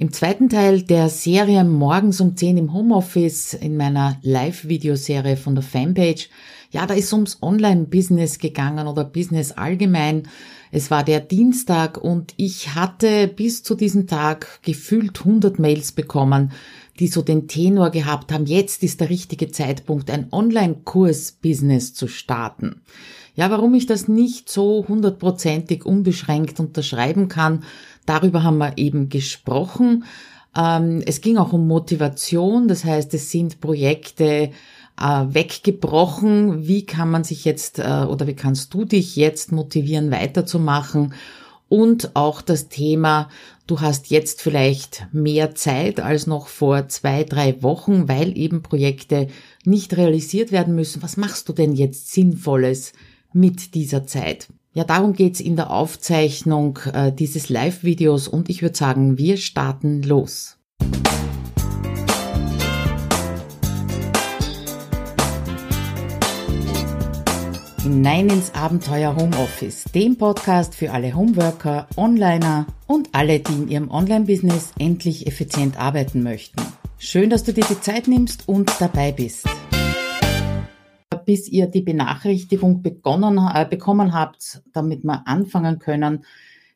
Im zweiten Teil der Serie morgens um 10 im Homeoffice in meiner Live-Videoserie von der Fanpage, ja, da ist ums Online-Business gegangen oder Business allgemein. Es war der Dienstag und ich hatte bis zu diesem Tag gefühlt 100 Mails bekommen, die so den Tenor gehabt haben, jetzt ist der richtige Zeitpunkt, ein Online-Kurs-Business zu starten. Ja, warum ich das nicht so hundertprozentig unbeschränkt unterschreiben kann, darüber haben wir eben gesprochen. Ähm, es ging auch um Motivation, das heißt, es sind Projekte äh, weggebrochen. Wie kann man sich jetzt äh, oder wie kannst du dich jetzt motivieren, weiterzumachen? Und auch das Thema, du hast jetzt vielleicht mehr Zeit als noch vor zwei, drei Wochen, weil eben Projekte nicht realisiert werden müssen. Was machst du denn jetzt Sinnvolles? mit dieser Zeit. Ja, darum geht's in der Aufzeichnung äh, dieses Live-Videos und ich würde sagen, wir starten los. Hinein ins Abenteuer Homeoffice, dem Podcast für alle Homeworker, Onliner und alle, die in ihrem Online-Business endlich effizient arbeiten möchten. Schön, dass du dir die Zeit nimmst und dabei bist bis ihr die Benachrichtigung begonnen, äh, bekommen habt, damit wir anfangen können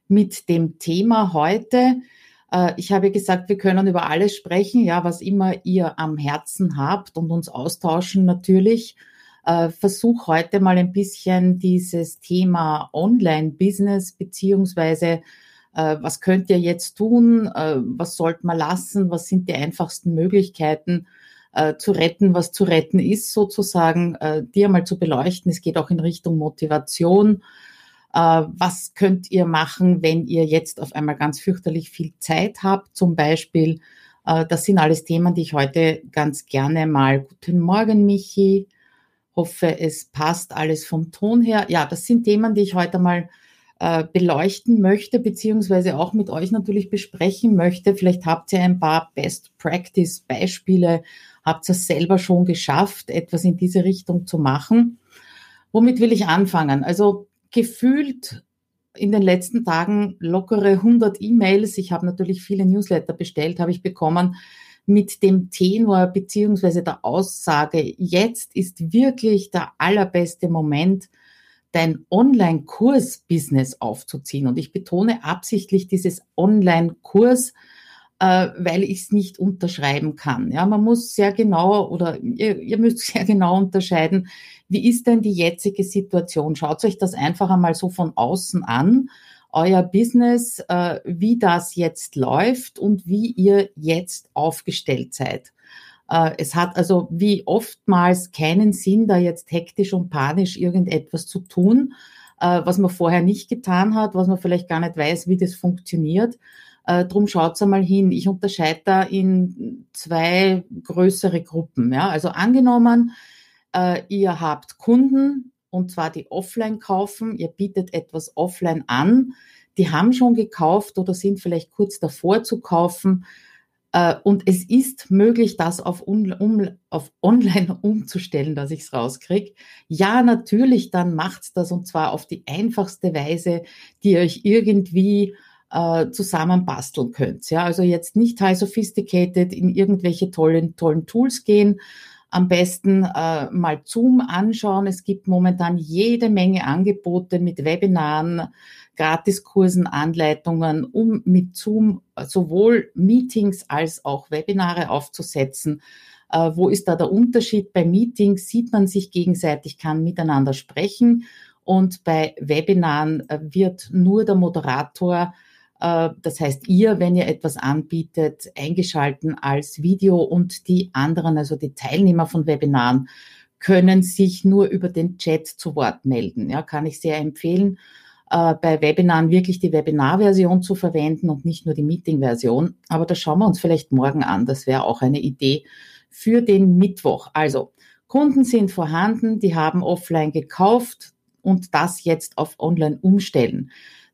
mit dem Thema heute. Äh, ich habe gesagt, wir können über alles sprechen, ja, was immer ihr am Herzen habt und uns austauschen natürlich. Äh, versuch heute mal ein bisschen dieses Thema Online-Business beziehungsweise äh, was könnt ihr jetzt tun, äh, was sollte man lassen, was sind die einfachsten Möglichkeiten, äh, zu retten, was zu retten ist, sozusagen, äh, die einmal zu beleuchten. Es geht auch in Richtung Motivation. Äh, was könnt ihr machen, wenn ihr jetzt auf einmal ganz fürchterlich viel Zeit habt, zum Beispiel? Äh, das sind alles Themen, die ich heute ganz gerne mal. Guten Morgen, Michi. Hoffe, es passt alles vom Ton her. Ja, das sind Themen, die ich heute mal äh, beleuchten möchte, beziehungsweise auch mit euch natürlich besprechen möchte. Vielleicht habt ihr ein paar Best Practice Beispiele habt ihr selber schon geschafft, etwas in diese Richtung zu machen. Womit will ich anfangen? Also gefühlt in den letzten Tagen lockere 100 E-Mails. Ich habe natürlich viele Newsletter bestellt, habe ich bekommen mit dem Tenor beziehungsweise der Aussage, jetzt ist wirklich der allerbeste Moment, dein Online-Kurs-Business aufzuziehen. Und ich betone absichtlich dieses Online-Kurs, äh, weil ich es nicht unterschreiben kann. Ja, man muss sehr genau oder ihr, ihr müsst sehr genau unterscheiden, wie ist denn die jetzige Situation? Schaut euch das einfach einmal so von außen an, euer Business, äh, wie das jetzt läuft und wie ihr jetzt aufgestellt seid. Äh, es hat also wie oftmals keinen Sinn, da jetzt hektisch und panisch irgendetwas zu tun, äh, was man vorher nicht getan hat, was man vielleicht gar nicht weiß, wie das funktioniert. Äh, drum schaut's einmal hin. Ich unterscheide da in zwei größere Gruppen. Ja? Also angenommen, äh, ihr habt Kunden und zwar die offline kaufen, ihr bietet etwas offline an, die haben schon gekauft oder sind vielleicht kurz davor zu kaufen. Äh, und es ist möglich, das auf, um, auf online umzustellen, dass ich es rauskriege. Ja, natürlich, dann macht's das und zwar auf die einfachste Weise, die euch irgendwie äh, zusammenbasteln könnt. Ja, also jetzt nicht high sophisticated in irgendwelche tollen, tollen Tools gehen. Am besten äh, mal Zoom anschauen. Es gibt momentan jede Menge Angebote mit Webinaren, Gratiskursen, Anleitungen, um mit Zoom sowohl Meetings als auch Webinare aufzusetzen. Äh, wo ist da der Unterschied? Bei Meetings sieht man sich gegenseitig, kann miteinander sprechen und bei Webinaren äh, wird nur der Moderator das heißt, ihr, wenn ihr etwas anbietet, eingeschalten als Video und die anderen, also die Teilnehmer von Webinaren, können sich nur über den Chat zu Wort melden. Ja, kann ich sehr empfehlen, äh, bei Webinaren wirklich die Webinar-Version zu verwenden und nicht nur die Meeting-Version. Aber das schauen wir uns vielleicht morgen an. Das wäre auch eine Idee für den Mittwoch. Also, Kunden sind vorhanden, die haben offline gekauft und das jetzt auf online umstellen.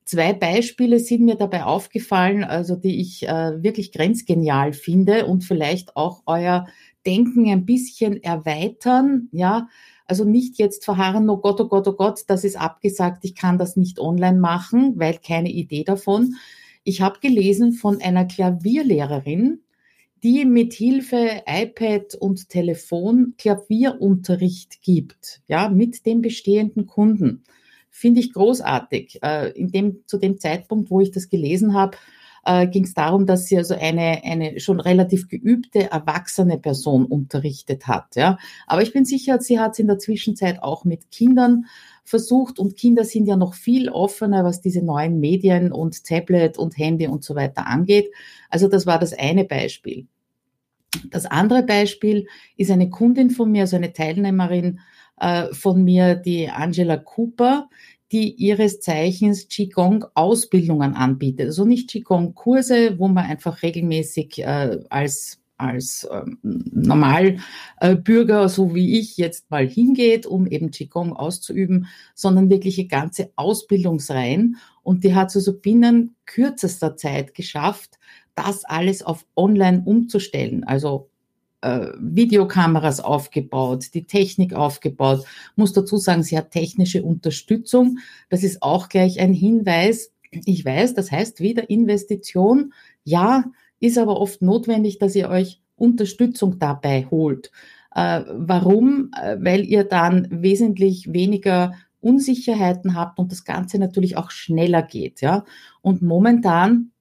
Zwei Beispiele sind mir dabei aufgefallen, also die ich äh, wirklich grenzgenial finde und vielleicht auch euer Denken ein bisschen erweitern, ja. Also nicht jetzt verharren, oh Gott, oh Gott, oh Gott, das ist abgesagt, ich kann das nicht online machen, weil keine Idee davon. Ich habe gelesen von einer Klavierlehrerin, die mit Hilfe iPad und Telefon Klavierunterricht gibt, ja, mit dem bestehenden Kunden. Finde ich großartig. Äh, in dem, zu dem Zeitpunkt, wo ich das gelesen habe, äh, ging es darum, dass sie also eine, eine schon relativ geübte, erwachsene Person unterrichtet hat. Ja. Aber ich bin sicher, sie hat es in der Zwischenzeit auch mit Kindern versucht und Kinder sind ja noch viel offener, was diese neuen Medien und Tablet und Handy und so weiter angeht. Also das war das eine Beispiel. Das andere Beispiel ist eine Kundin von mir, also eine Teilnehmerin äh, von mir, die Angela Cooper, die ihres Zeichens Qigong-Ausbildungen anbietet. Also nicht Qigong-Kurse, wo man einfach regelmäßig äh, als als ähm, Normalbürger, äh, so wie ich, jetzt mal hingeht, um eben Qigong auszuüben, sondern wirklich eine ganze Ausbildungsreihen. Und die hat es also binnen kürzester Zeit geschafft, das alles auf online umzustellen. Also äh, Videokameras aufgebaut, die Technik aufgebaut. Muss dazu sagen, sie hat technische Unterstützung. Das ist auch gleich ein Hinweis. Ich weiß, das heißt wieder Investition. Ja, ist aber oft notwendig, dass ihr euch Unterstützung dabei holt. Äh, warum? Äh, weil ihr dann wesentlich weniger Unsicherheiten habt und das Ganze natürlich auch schneller geht. Ja? Und momentan,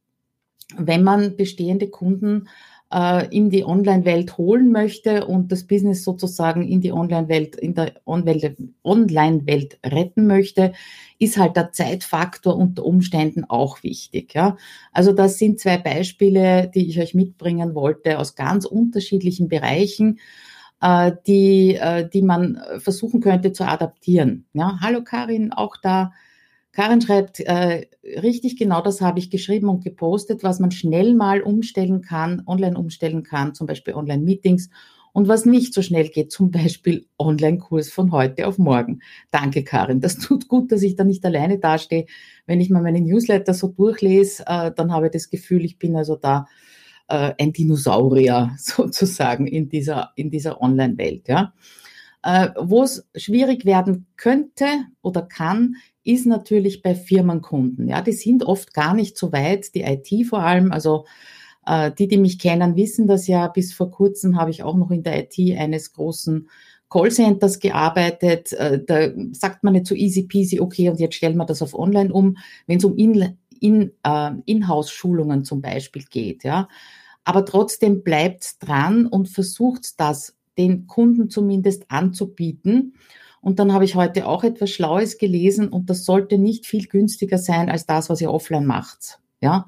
wenn man bestehende Kunden äh, in die Online-Welt holen möchte und das Business sozusagen in die Online-Welt, in der Online-Welt retten möchte, ist halt der Zeitfaktor unter Umständen auch wichtig. Ja? Also das sind zwei Beispiele, die ich euch mitbringen wollte aus ganz unterschiedlichen Bereichen, äh, die, äh, die man versuchen könnte zu adaptieren. Ja? Hallo Karin, auch da Karin schreibt, äh, richtig genau das habe ich geschrieben und gepostet, was man schnell mal umstellen kann, online umstellen kann, zum Beispiel Online-Meetings und was nicht so schnell geht, zum Beispiel Online-Kurs von heute auf morgen. Danke, Karin. Das tut gut, dass ich da nicht alleine dastehe. Wenn ich mal meine Newsletter so durchlese, äh, dann habe ich das Gefühl, ich bin also da äh, ein Dinosaurier sozusagen in dieser, in dieser Online-Welt. Ja. Äh, Wo es schwierig werden könnte oder kann, ist natürlich bei Firmenkunden. Ja, die sind oft gar nicht so weit, die IT vor allem. Also äh, die, die mich kennen, wissen das ja. Bis vor kurzem habe ich auch noch in der IT eines großen Callcenters gearbeitet. Äh, da sagt man nicht so easy peasy, okay, und jetzt stellen wir das auf online um, wenn es um in, in, äh, Inhouse-Schulungen zum Beispiel geht. Ja. Aber trotzdem bleibt dran und versucht das den Kunden zumindest anzubieten. Und dann habe ich heute auch etwas Schlaues gelesen und das sollte nicht viel günstiger sein als das, was ihr offline macht. Ja.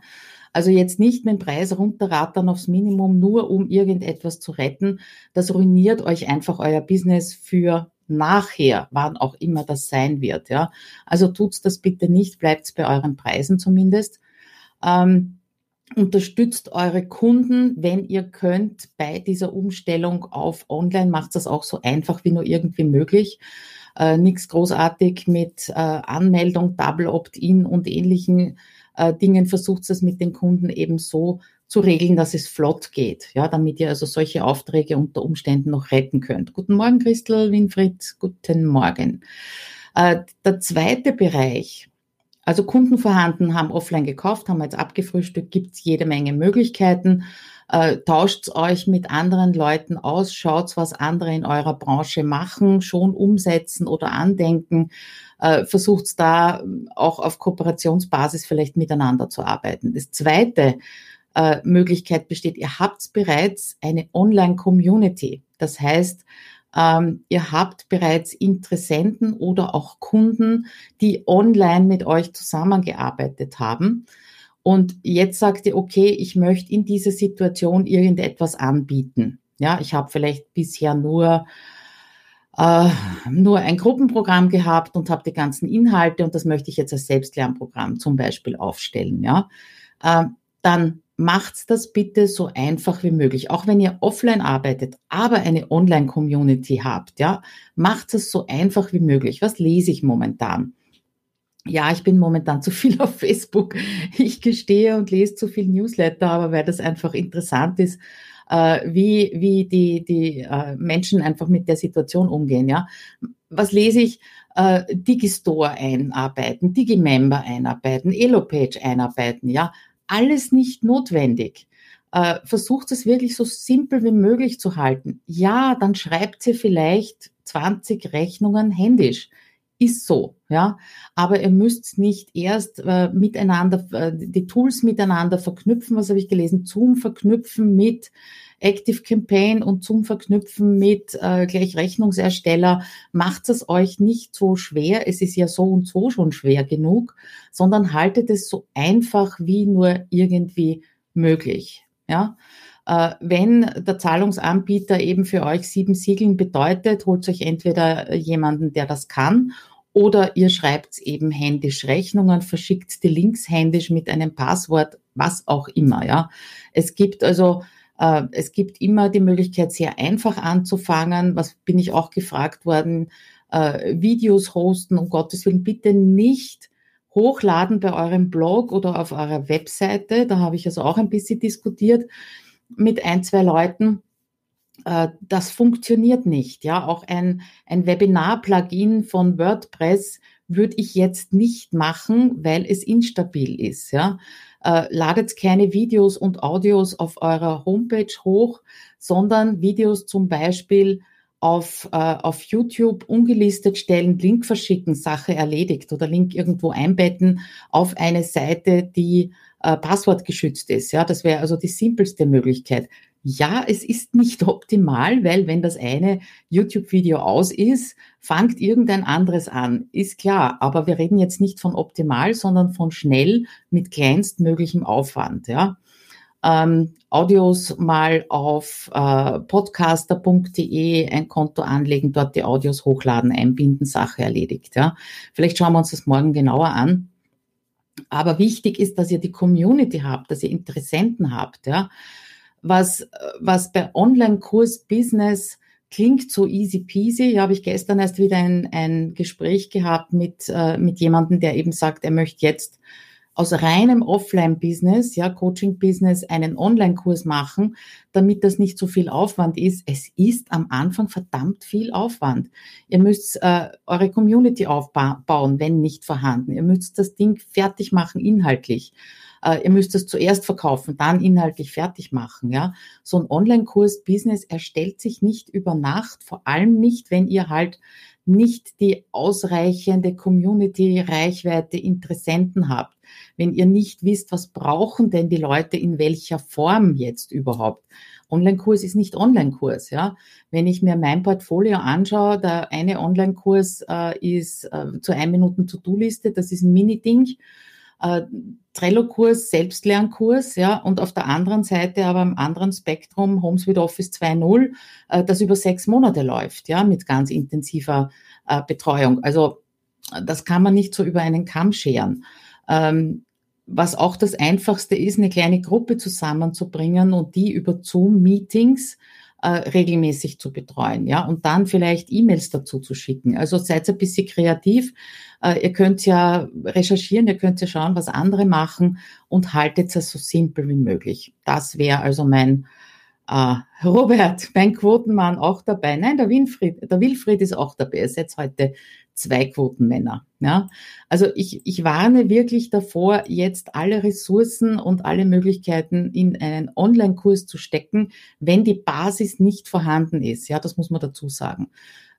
Also jetzt nicht mit dem Preis runterrattern aufs Minimum, nur um irgendetwas zu retten. Das ruiniert euch einfach euer Business für nachher, wann auch immer das sein wird. Ja. Also tut's das bitte nicht, bleibt bei euren Preisen zumindest. Ähm, unterstützt eure Kunden, wenn ihr könnt, bei dieser Umstellung auf Online. Macht das auch so einfach wie nur irgendwie möglich. Äh, Nichts großartig mit äh, Anmeldung, Double Opt-in und ähnlichen äh, Dingen. Versucht es mit den Kunden eben so zu regeln, dass es flott geht, ja, damit ihr also solche Aufträge unter Umständen noch retten könnt. Guten Morgen, Christel, Winfried, guten Morgen. Äh, der zweite Bereich, also Kunden vorhanden, haben offline gekauft, haben jetzt abgefrühstückt, gibt es jede Menge Möglichkeiten. Äh, tauscht euch mit anderen Leuten aus, schaut, was andere in eurer Branche machen, schon umsetzen oder andenken. Äh, versucht da auch auf Kooperationsbasis vielleicht miteinander zu arbeiten. Das zweite äh, Möglichkeit besteht, ihr habt bereits eine Online-Community. Das heißt, ähm, ihr habt bereits Interessenten oder auch Kunden, die online mit euch zusammengearbeitet haben. Und jetzt sagt ihr, okay, ich möchte in dieser Situation irgendetwas anbieten. Ja, ich habe vielleicht bisher nur äh, nur ein Gruppenprogramm gehabt und habe die ganzen Inhalte und das möchte ich jetzt als Selbstlernprogramm zum Beispiel aufstellen. Ja, äh, dann macht das bitte so einfach wie möglich. Auch wenn ihr offline arbeitet, aber eine Online-Community habt, ja, macht es so einfach wie möglich. Was lese ich momentan? Ja, ich bin momentan zu viel auf Facebook. Ich gestehe und lese zu viel Newsletter, aber weil das einfach interessant ist, äh, wie, wie die, die äh, Menschen einfach mit der Situation umgehen, ja. Was lese ich? Äh, Digistore einarbeiten, Digimember einarbeiten, Elopage einarbeiten, ja alles nicht notwendig. Äh, versucht es wirklich so simpel wie möglich zu halten. Ja, dann schreibt sie vielleicht 20 Rechnungen händisch. Ist so, ja. Aber ihr müsst nicht erst äh, miteinander, äh, die Tools miteinander verknüpfen. Was habe ich gelesen? Zoom verknüpfen mit Active Campaign und Zoom verknüpfen mit äh, gleich Rechnungsersteller. Macht es euch nicht so schwer. Es ist ja so und so schon schwer genug, sondern haltet es so einfach wie nur irgendwie möglich. Ja. Äh, wenn der Zahlungsanbieter eben für euch sieben Siegeln bedeutet, holt euch entweder jemanden, der das kann, oder ihr schreibt eben händisch Rechnungen, verschickt die Links händisch mit einem Passwort, was auch immer. Ja, es gibt also es gibt immer die Möglichkeit, sehr einfach anzufangen. Was bin ich auch gefragt worden? Äh, Videos hosten, um Gottes Willen, bitte nicht hochladen bei eurem Blog oder auf eurer Webseite. Da habe ich also auch ein bisschen diskutiert mit ein, zwei Leuten. Äh, das funktioniert nicht. Ja, auch ein, ein Webinar-Plugin von WordPress würde ich jetzt nicht machen, weil es instabil ist. Ja, äh, ladet keine Videos und Audios auf eurer Homepage hoch, sondern Videos zum Beispiel auf, äh, auf YouTube ungelistet stellen, Link verschicken, Sache erledigt oder Link irgendwo einbetten auf eine Seite, die äh, passwortgeschützt ist. Ja, das wäre also die simpelste Möglichkeit. Ja, es ist nicht optimal, weil wenn das eine YouTube-Video aus ist, fangt irgendein anderes an. Ist klar, aber wir reden jetzt nicht von optimal, sondern von schnell mit kleinstmöglichem Aufwand. Ja. Ähm, Audios mal auf äh, podcaster.de ein Konto anlegen, dort die Audios hochladen, einbinden, Sache erledigt. Ja. Vielleicht schauen wir uns das morgen genauer an. Aber wichtig ist, dass ihr die Community habt, dass ihr Interessenten habt. Ja was, was bei Online-Kurs-Business klingt so easy peasy. Ja, habe ich gestern erst wieder ein, ein Gespräch gehabt mit, äh, mit jemandem, der eben sagt, er möchte jetzt aus reinem Offline-Business, ja, Coaching-Business, einen Online-Kurs machen, damit das nicht so viel Aufwand ist. Es ist am Anfang verdammt viel Aufwand. Ihr müsst äh, eure Community aufbauen, wenn nicht vorhanden. Ihr müsst das Ding fertig machen inhaltlich. Äh, ihr müsst es zuerst verkaufen, dann inhaltlich fertig machen. Ja, so ein Online-Kurs-Business erstellt sich nicht über Nacht, vor allem nicht, wenn ihr halt nicht die ausreichende Community, Reichweite, Interessenten habt. Wenn ihr nicht wisst, was brauchen denn die Leute in welcher Form jetzt überhaupt. Online-Kurs ist nicht Online-Kurs, ja. Wenn ich mir mein Portfolio anschaue, der eine Online-Kurs äh, ist äh, zur 1 Minuten To-Do-Liste, das ist ein Mini-Ding äh, Trello-Kurs, Selbstlernkurs, ja, und auf der anderen Seite aber am anderen Spektrum Homes with Office 2.0, äh, das über sechs Monate läuft, ja, mit ganz intensiver äh, Betreuung. Also das kann man nicht so über einen Kamm scheren. Ähm, was auch das Einfachste ist, eine kleine Gruppe zusammenzubringen und die über Zoom-Meetings äh, regelmäßig zu betreuen, ja, und dann vielleicht E-Mails dazu zu schicken. Also seid ein bisschen kreativ. Äh, ihr könnt ja recherchieren, ihr könnt ja schauen, was andere machen und haltet es so simpel wie möglich. Das wäre also mein äh, Robert, mein Quotenmann auch dabei. Nein, der Wilfried, der Wilfried ist auch dabei. Ihr seid heute zwei Quotenmänner. Ja? Also ich, ich warne wirklich davor, jetzt alle Ressourcen und alle Möglichkeiten in einen Online-Kurs zu stecken, wenn die Basis nicht vorhanden ist. Ja, das muss man dazu sagen.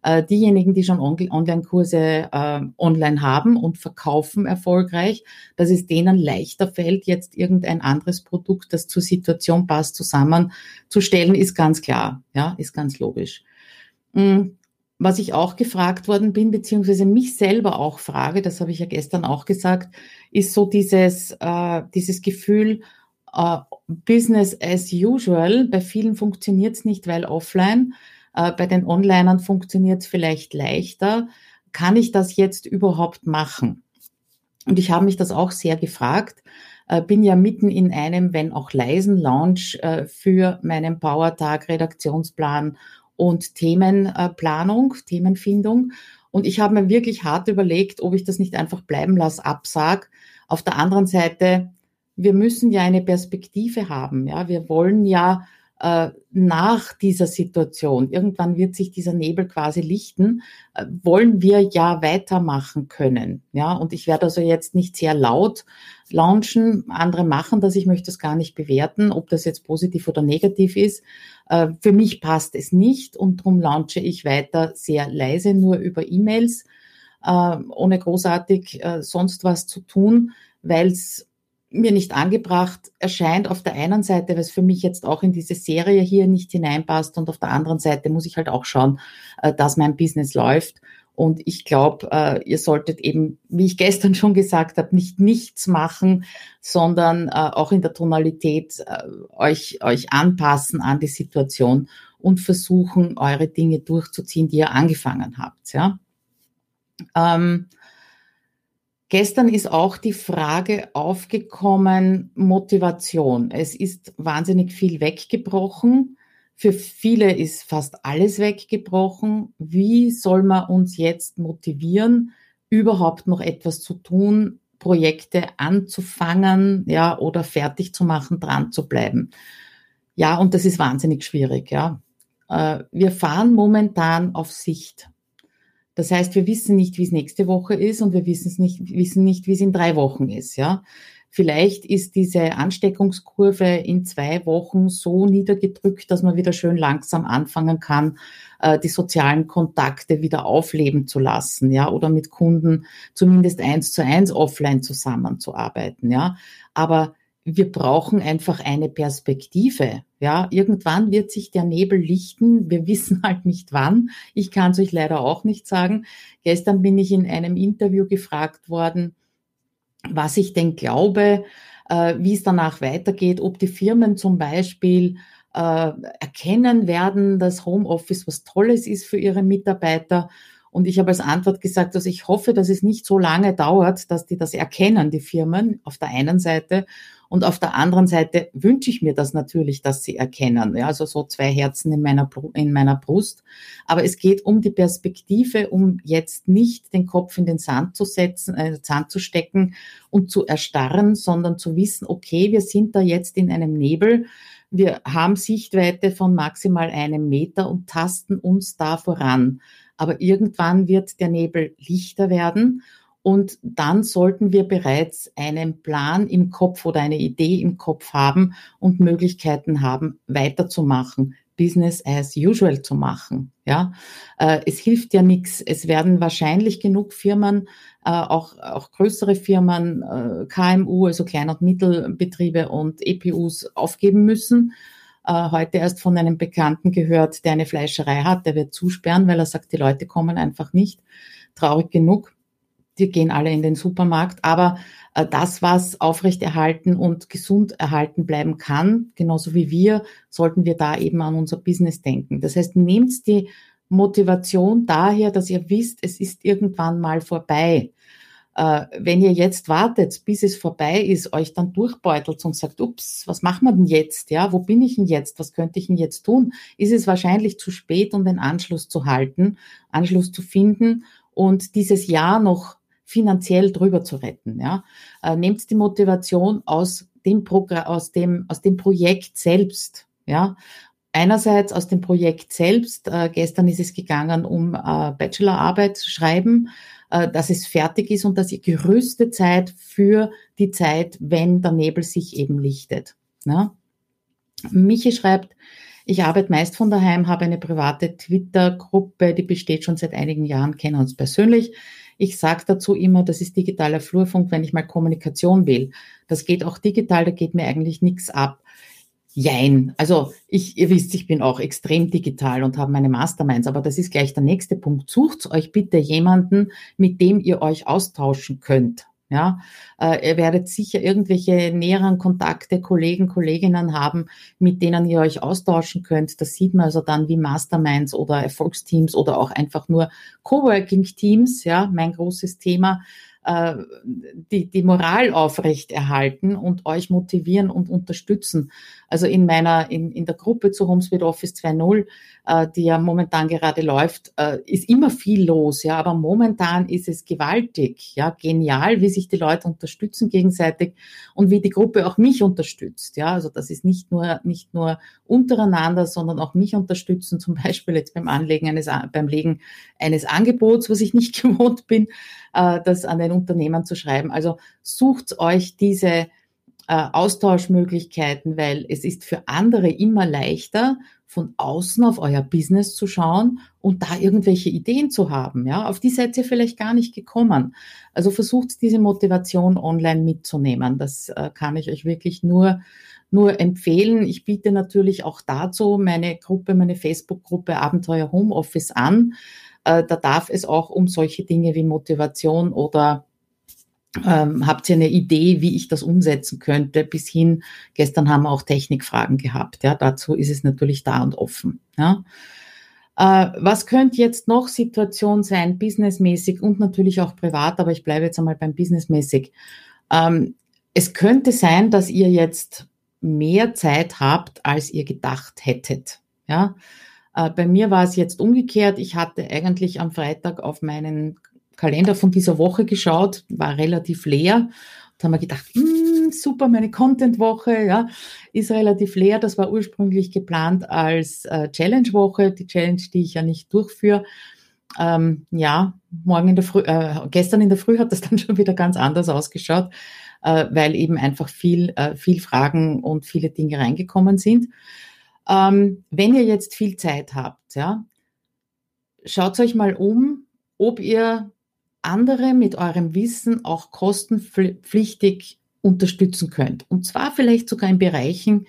Äh, diejenigen, die schon Online-Kurse äh, online haben und verkaufen erfolgreich, dass es denen leichter fällt, jetzt irgendein anderes Produkt, das zur Situation passt, zusammenzustellen, ist ganz klar. Ja, ist ganz logisch. Mhm was ich auch gefragt worden bin, beziehungsweise mich selber auch frage, das habe ich ja gestern auch gesagt, ist so dieses, äh, dieses Gefühl, äh, Business as usual. Bei vielen funktioniert es nicht, weil offline. Äh, bei den Onlinern funktioniert es vielleicht leichter. Kann ich das jetzt überhaupt machen? Und ich habe mich das auch sehr gefragt. Äh, bin ja mitten in einem, wenn auch leisen Launch äh, für meinen Powertag Redaktionsplan und Themenplanung, Themenfindung. Und ich habe mir wirklich hart überlegt, ob ich das nicht einfach bleiben lasse, absag. Auf der anderen Seite, wir müssen ja eine Perspektive haben. Ja, wir wollen ja äh, nach dieser Situation, irgendwann wird sich dieser Nebel quasi lichten, äh, wollen wir ja weitermachen können. Ja, und ich werde also jetzt nicht sehr laut launchen. Andere machen das. Ich möchte es gar nicht bewerten, ob das jetzt positiv oder negativ ist. Äh, für mich passt es nicht und darum launche ich weiter sehr leise, nur über E-Mails, ohne großartig sonst was zu tun, weil es mir nicht angebracht erscheint auf der einen Seite, weil es für mich jetzt auch in diese Serie hier nicht hineinpasst und auf der anderen Seite muss ich halt auch schauen, äh, dass mein Business läuft. Und ich glaube, äh, ihr solltet eben, wie ich gestern schon gesagt habe, nicht nichts machen, sondern äh, auch in der Tonalität euch, euch anpassen an die Situation und versuchen, eure Dinge durchzuziehen, die ihr angefangen habt. Ja. Ähm, Gestern ist auch die Frage aufgekommen, Motivation. Es ist wahnsinnig viel weggebrochen. Für viele ist fast alles weggebrochen. Wie soll man uns jetzt motivieren, überhaupt noch etwas zu tun, Projekte anzufangen, ja, oder fertig zu machen, dran zu bleiben? Ja, und das ist wahnsinnig schwierig, ja. Äh, wir fahren momentan auf Sicht. Das heißt, wir wissen nicht, wie es nächste Woche ist und wir wissen es nicht, wissen nicht, wie es in drei Wochen ist, ja. Vielleicht ist diese Ansteckungskurve in zwei Wochen so niedergedrückt, dass man wieder schön langsam anfangen kann, äh, die sozialen Kontakte wieder aufleben zu lassen, ja, oder mit Kunden zumindest eins zu eins offline zusammenzuarbeiten, ja. Aber wir brauchen einfach eine Perspektive. Ja, irgendwann wird sich der Nebel lichten. Wir wissen halt nicht wann. Ich kann es euch leider auch nicht sagen. Gestern bin ich in einem Interview gefragt worden, was ich denn glaube, äh, wie es danach weitergeht, ob die Firmen zum Beispiel äh, erkennen werden, dass Homeoffice was Tolles ist für ihre Mitarbeiter und ich habe als Antwort gesagt, dass ich hoffe, dass es nicht so lange dauert, dass die das erkennen, die Firmen, auf der einen Seite. Und auf der anderen Seite wünsche ich mir das natürlich, dass sie erkennen. Ja, also so zwei Herzen in meiner, in meiner Brust. Aber es geht um die Perspektive, um jetzt nicht den Kopf in den Sand zu setzen, äh, Sand zu stecken und zu erstarren, sondern zu wissen, okay, wir sind da jetzt in einem Nebel. Wir haben Sichtweite von maximal einem Meter und tasten uns da voran aber irgendwann wird der Nebel lichter werden und dann sollten wir bereits einen Plan im Kopf oder eine Idee im Kopf haben und Möglichkeiten haben, weiterzumachen, Business as usual zu machen. Ja, äh, es hilft ja nichts. Es werden wahrscheinlich genug Firmen, äh, auch, auch größere Firmen, äh, KMU, also Klein- und Mittelbetriebe und EPUs aufgeben müssen heute erst von einem Bekannten gehört, der eine Fleischerei hat, der wird zusperren, weil er sagt, die Leute kommen einfach nicht. Traurig genug. Die gehen alle in den Supermarkt. Aber äh, das, was aufrechterhalten und gesund erhalten bleiben kann, genauso wie wir, sollten wir da eben an unser Business denken. Das heißt, nehmt die Motivation daher, dass ihr wisst, es ist irgendwann mal vorbei äh, wenn ihr jetzt wartet, bis es vorbei ist, euch dann durchbeutelt und sagt, ups, was machen wir denn jetzt? Ja, wo bin ich denn jetzt? Was könnte ich denn jetzt tun? Ist es wahrscheinlich zu spät, um den Anschluss zu halten, Anschluss zu finden und dieses Jahr noch finanziell drüber zu retten. Ja, äh, nehmt die Motivation aus dem aus dem aus dem Projekt selbst. Ja, einerseits aus dem Projekt selbst. Äh, gestern ist es gegangen um äh, Bachelorarbeit schreiben äh, dass es fertig ist und dass ihr gerüstet seid für die Zeit, wenn der Nebel sich eben lichtet. Ja? Michi schreibt, ich arbeite meist von daheim, habe eine private Twitter-Gruppe, die besteht schon seit einigen Jahren, kennen uns persönlich. Ich sage dazu immer, das ist digitaler Flurfunk, wenn ich mal Kommunikation will. Das geht auch digital, da geht mir eigentlich nichts ab. Jein. Also ich, ihr wisst, ich bin auch extrem digital und habe meine Masterminds, aber das ist gleich der nächste Punkt. Sucht euch bitte jemanden, mit dem ihr euch austauschen könnt. Ja, äh, ihr werdet sicher irgendwelche näheren Kontakte, Kollegen, Kolleginnen haben, mit denen ihr euch austauschen könnt. Das sieht man also dann wie Masterminds oder Erfolgsteams oder auch einfach nur Coworking-Teams. Ja, mein großes Thema äh, die, die Moral aufrechterhalten und euch motivieren und unterstützen. Also in meiner, in, in der Gruppe zu HomeSpeed Office 2.0, äh, die ja momentan gerade läuft, äh, ist immer viel los, ja, aber momentan ist es gewaltig, ja, genial, wie sich die Leute unterstützen gegenseitig und wie die Gruppe auch mich unterstützt, ja, also das ist nicht nur, nicht nur untereinander, sondern auch mich unterstützen, zum Beispiel jetzt beim Anlegen eines, beim Legen eines Angebots, was ich nicht gewohnt bin, äh, das an den Unternehmern zu schreiben. Also sucht euch diese äh, Austauschmöglichkeiten, weil es ist für andere immer leichter, von außen auf euer Business zu schauen und da irgendwelche Ideen zu haben. Ja, auf die seid ihr vielleicht gar nicht gekommen. Also versucht diese Motivation online mitzunehmen. Das äh, kann ich euch wirklich nur nur empfehlen. Ich biete natürlich auch dazu meine Gruppe, meine Facebook-Gruppe Abenteuer Homeoffice an. Äh, da darf es auch um solche Dinge wie Motivation oder ähm, habt ihr eine Idee, wie ich das umsetzen könnte? Bis hin, gestern haben wir auch Technikfragen gehabt. Ja, dazu ist es natürlich da und offen. Ja. Äh, was könnte jetzt noch Situation sein, businessmäßig und natürlich auch privat, aber ich bleibe jetzt einmal beim businessmäßig. Ähm, es könnte sein, dass ihr jetzt mehr Zeit habt, als ihr gedacht hättet. Ja, äh, bei mir war es jetzt umgekehrt. Ich hatte eigentlich am Freitag auf meinen Kalender von dieser Woche geschaut, war relativ leer. Da haben wir gedacht, hm, super, meine Content-Woche, ja, ist relativ leer. Das war ursprünglich geplant als äh, Challenge-Woche, die Challenge, die ich ja nicht durchführe. Ähm, ja, morgen in der Früh, äh, gestern in der Früh hat das dann schon wieder ganz anders ausgeschaut, äh, weil eben einfach viel, äh, viel Fragen und viele Dinge reingekommen sind. Ähm, wenn ihr jetzt viel Zeit habt, ja, schaut euch mal um, ob ihr andere mit eurem Wissen auch kostenpflichtig unterstützen könnt. Und zwar vielleicht sogar in Bereichen,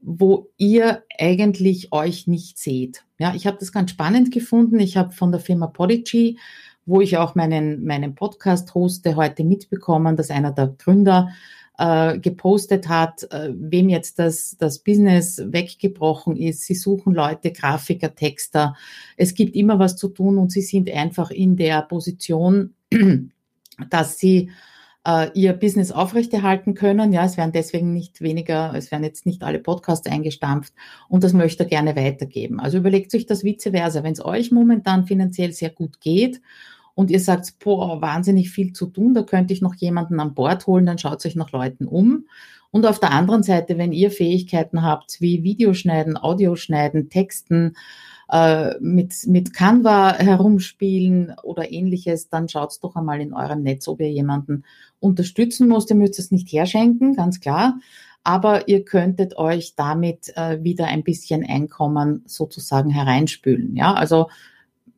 wo ihr eigentlich euch nicht seht. Ja, ich habe das ganz spannend gefunden. Ich habe von der Firma Podigy, wo ich auch meinen, meinen Podcast hoste, heute mitbekommen, dass einer der Gründer äh, gepostet hat, äh, wem jetzt das, das Business weggebrochen ist. Sie suchen Leute, Grafiker, Texter. Es gibt immer was zu tun und sie sind einfach in der Position, dass sie äh, ihr Business aufrechterhalten können. Ja, es werden deswegen nicht weniger, es werden jetzt nicht alle Podcasts eingestampft und das möchte er gerne weitergeben. Also überlegt sich das vice versa. Wenn es euch momentan finanziell sehr gut geht und ihr sagt, boah, wahnsinnig viel zu tun, da könnte ich noch jemanden an Bord holen, dann schaut euch nach Leuten um. Und auf der anderen Seite, wenn ihr Fähigkeiten habt wie Videoschneiden, Audioschneiden, Texten, äh, mit, mit Canva herumspielen oder ähnliches, dann schaut doch einmal in eurem Netz, ob ihr jemanden unterstützen müsst. Ihr müsst es nicht herschenken, ganz klar. Aber ihr könntet euch damit äh, wieder ein bisschen Einkommen sozusagen hereinspülen. Ja, also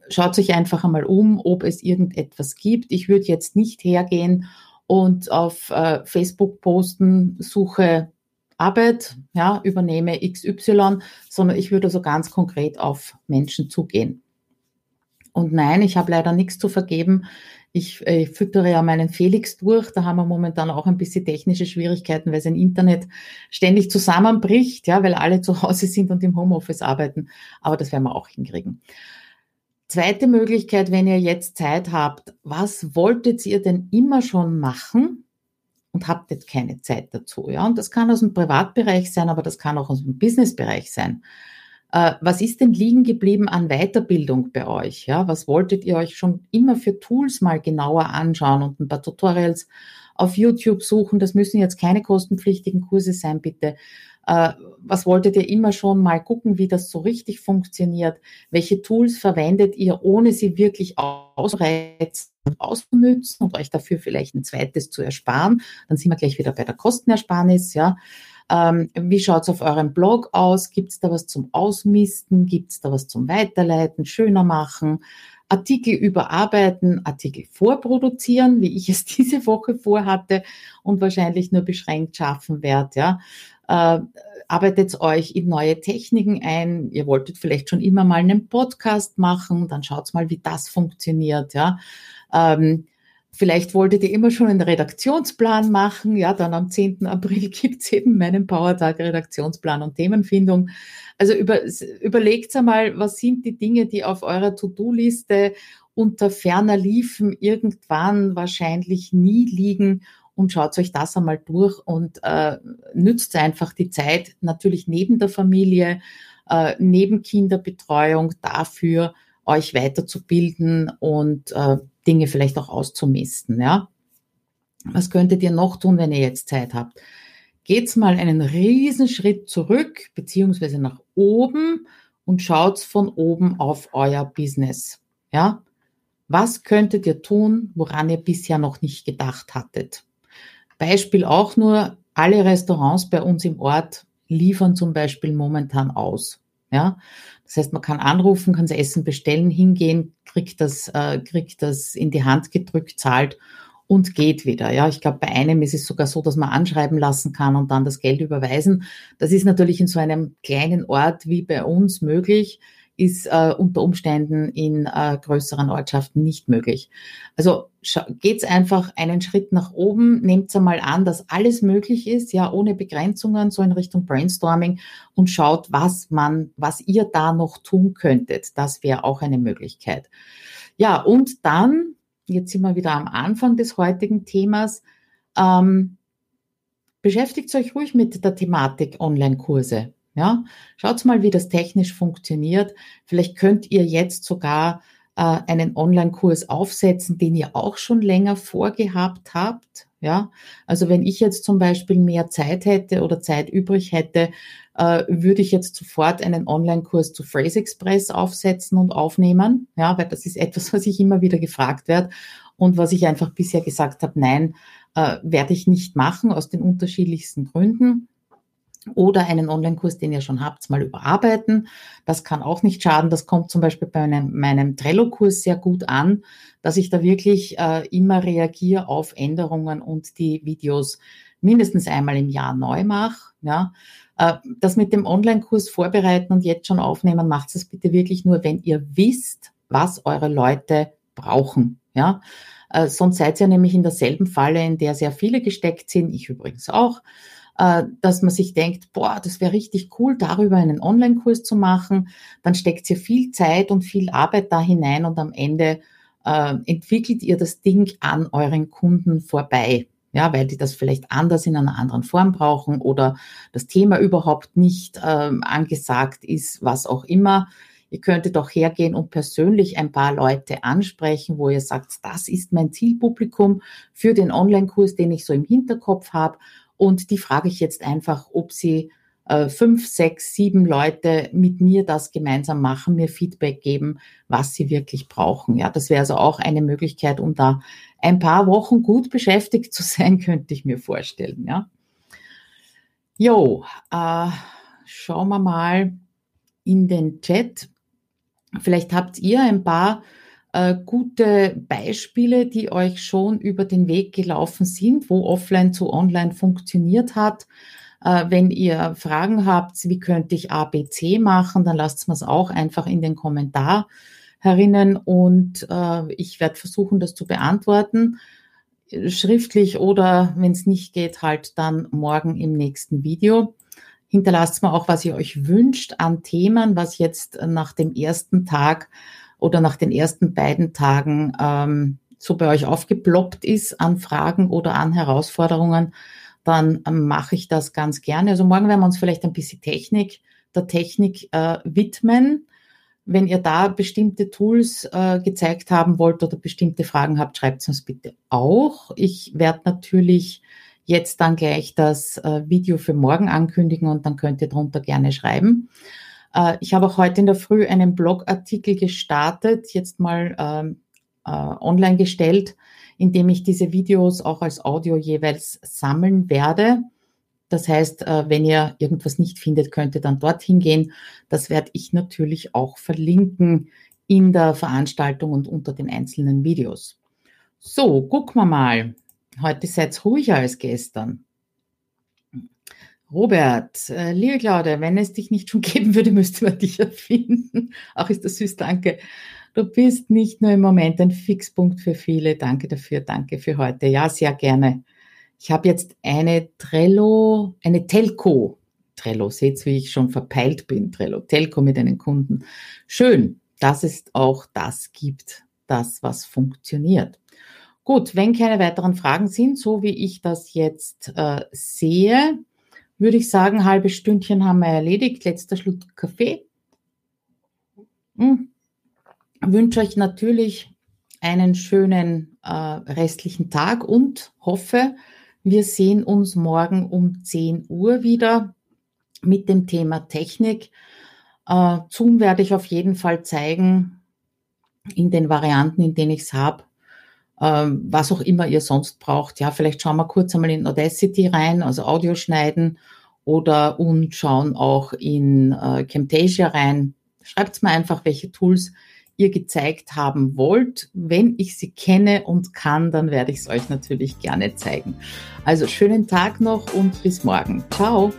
schaut sich einfach einmal um, ob es irgendetwas gibt. Ich würde jetzt nicht hergehen und auf äh, Facebook posten, suche Arbeit, ja, übernehme XY, sondern ich würde so ganz konkret auf Menschen zugehen. Und nein, ich habe leider nichts zu vergeben. Ich, äh, füttere ja meinen Felix durch. Da haben wir momentan auch ein bisschen technische Schwierigkeiten, weil sein Internet ständig zusammenbricht, ja, weil alle zu Hause sind und im Homeoffice arbeiten. Aber das werden wir auch hinkriegen. Zweite Möglichkeit, wenn ihr jetzt Zeit habt, was wolltet ihr denn immer schon machen und habt jetzt keine Zeit dazu? Ja, und das kann aus dem Privatbereich sein, aber das kann auch aus dem Businessbereich sein. Äh, was ist denn liegen geblieben an Weiterbildung bei euch? Ja, was wolltet ihr euch schon immer für Tools mal genauer anschauen und ein paar Tutorials auf YouTube suchen? Das müssen jetzt keine kostenpflichtigen Kurse sein, bitte. Äh, was wolltet ihr immer schon mal gucken, wie das so richtig funktioniert? Welche Tools verwendet ihr, ohne sie wirklich ausreizen und auszunützen und euch dafür vielleicht ein zweites zu ersparen? Dann sind wir gleich wieder bei der Kostenersparnis, ja. Ähm, wie schaut's auf eurem Blog aus? Gibt's da was zum Ausmisten? Gibt's da was zum Weiterleiten, schöner machen? Artikel überarbeiten, Artikel vorproduzieren, wie ich es diese Woche vorhatte und wahrscheinlich nur beschränkt schaffen werde, ja äh, arbeitet euch in neue Techniken ein. Ihr wolltet vielleicht schon immer mal einen Podcast machen, dann schaut mal, wie das funktioniert. Ja. Ähm, Vielleicht wolltet ihr immer schon einen Redaktionsplan machen. Ja, dann am 10. April gibt's eben meinen Powertag Redaktionsplan und Themenfindung. Also über, überlegt einmal, was sind die Dinge, die auf eurer To-Do-Liste unter ferner Liefen irgendwann wahrscheinlich nie liegen und schaut euch das einmal durch und äh, nützt einfach die Zeit natürlich neben der Familie, äh, neben Kinderbetreuung dafür, euch weiterzubilden und äh, Dinge vielleicht auch auszumisten. Ja? Was könntet ihr noch tun, wenn ihr jetzt Zeit habt? Geht's mal einen riesen Schritt zurück, beziehungsweise nach oben und schaut von oben auf euer Business. Ja? Was könntet ihr tun, woran ihr bisher noch nicht gedacht hattet? Beispiel auch nur, alle Restaurants bei uns im Ort liefern zum Beispiel momentan aus. Ja, das heißt, man kann anrufen, kann das Essen bestellen, hingehen, kriegt das, äh, kriegt das in die Hand gedrückt, zahlt und geht wieder. Ja, ich glaube, bei einem ist es sogar so, dass man anschreiben lassen kann und dann das Geld überweisen. Das ist natürlich in so einem kleinen Ort wie bei uns möglich ist äh, unter Umständen in äh, größeren Ortschaften nicht möglich. Also geht's einfach einen Schritt nach oben, nehmt einmal an, dass alles möglich ist, ja, ohne Begrenzungen, so in Richtung Brainstorming und schaut, was man, was ihr da noch tun könntet. Das wäre auch eine Möglichkeit. Ja, und dann, jetzt sind wir wieder am Anfang des heutigen Themas, ähm, beschäftigt euch ruhig mit der Thematik Online-Kurse. Ja, schaut mal, wie das technisch funktioniert. Vielleicht könnt ihr jetzt sogar äh, einen Online-Kurs aufsetzen, den ihr auch schon länger vorgehabt habt. Ja, also wenn ich jetzt zum Beispiel mehr Zeit hätte oder Zeit übrig hätte, äh, würde ich jetzt sofort einen Online-Kurs zu Phrase Express aufsetzen und aufnehmen. Ja, weil das ist etwas, was ich immer wieder gefragt werde und was ich einfach bisher gesagt habe, nein, äh, werde ich nicht machen aus den unterschiedlichsten Gründen oder einen Online-Kurs, den ihr schon habt, mal überarbeiten. Das kann auch nicht schaden. Das kommt zum Beispiel bei meinem, meinem Trello-Kurs sehr gut an, dass ich da wirklich äh, immer reagiere auf Änderungen und die Videos mindestens einmal im Jahr neu mache. Ja. Äh, das mit dem Online-Kurs vorbereiten und jetzt schon aufnehmen, macht es bitte wirklich nur, wenn ihr wisst, was eure Leute brauchen. Ja. Äh, sonst seid ihr nämlich in derselben Falle, in der sehr viele gesteckt sind, ich übrigens auch dass man sich denkt, boah, das wäre richtig cool, darüber einen Online-Kurs zu machen. Dann steckt ihr viel Zeit und viel Arbeit da hinein und am Ende äh, entwickelt ihr das Ding an euren Kunden vorbei. Ja, weil die das vielleicht anders in einer anderen Form brauchen oder das Thema überhaupt nicht ähm, angesagt ist, was auch immer. Ihr könntet auch hergehen und persönlich ein paar Leute ansprechen, wo ihr sagt, das ist mein Zielpublikum für den Online-Kurs, den ich so im Hinterkopf habe und die frage ich jetzt einfach, ob sie äh, fünf, sechs, sieben Leute mit mir das gemeinsam machen, mir Feedback geben, was sie wirklich brauchen. Ja, das wäre also auch eine Möglichkeit, um da ein paar Wochen gut beschäftigt zu sein, könnte ich mir vorstellen. Ja. Jo, äh, schauen wir mal in den Chat. Vielleicht habt ihr ein paar äh, gute Beispiele, die euch schon über den Weg gelaufen sind, wo Offline zu Online funktioniert hat. Äh, wenn ihr Fragen habt, wie könnte ich ABC machen, dann lasst es auch einfach in den Kommentar herinnen und äh, ich werde versuchen, das zu beantworten schriftlich oder wenn es nicht geht, halt dann morgen im nächsten Video. Hinterlasst mir auch, was ihr euch wünscht an Themen, was jetzt nach dem ersten Tag oder nach den ersten beiden Tagen ähm, so bei euch aufgeploppt ist an Fragen oder an Herausforderungen, dann ähm, mache ich das ganz gerne. Also morgen werden wir uns vielleicht ein bisschen Technik, der Technik äh, widmen. Wenn ihr da bestimmte Tools äh, gezeigt haben wollt oder bestimmte Fragen habt, schreibt es uns bitte auch. Ich werde natürlich jetzt dann gleich das äh, Video für morgen ankündigen und dann könnt ihr drunter gerne schreiben. Äh, ich habe auch heute in der Früh einen Blogartikel gestartet, jetzt mal ähm, äh, online gestellt, in dem ich diese Videos auch als Audio jeweils sammeln werde. Das heißt, äh, wenn ihr irgendwas nicht findet, könnt ihr dann dorthin gehen. Das werde ich natürlich auch verlinken in der Veranstaltung und unter den einzelnen Videos. So, gucken wir mal. Heute seid ruhiger als gestern. Robert, äh, liebe Claudia, wenn es dich nicht schon geben würde, müsste man dich erfinden. Auch ist das süß, danke. Du bist nicht nur im Moment ein Fixpunkt für viele. Danke dafür, danke für heute. Ja, sehr gerne. Ich habe jetzt eine Trello, eine Telco. Trello, seht wie ich schon verpeilt bin. Trello, Telco mit einem Kunden. Schön, dass es auch das gibt, das, was funktioniert. Gut, wenn keine weiteren Fragen sind, so wie ich das jetzt äh, sehe, würde ich sagen, halbe Stündchen haben wir erledigt. Letzter Schluck Kaffee. Hm. Wünsche euch natürlich einen schönen äh, restlichen Tag und hoffe, wir sehen uns morgen um 10 Uhr wieder mit dem Thema Technik. Äh, Zoom werde ich auf jeden Fall zeigen in den Varianten, in denen ich es habe. Ähm, was auch immer ihr sonst braucht. Ja, vielleicht schauen wir kurz einmal in Audacity rein, also Audio schneiden oder und schauen auch in äh, Camtasia rein. Schreibt mir einfach, welche Tools ihr gezeigt haben wollt. Wenn ich sie kenne und kann, dann werde ich es euch natürlich gerne zeigen. Also schönen Tag noch und bis morgen. Ciao.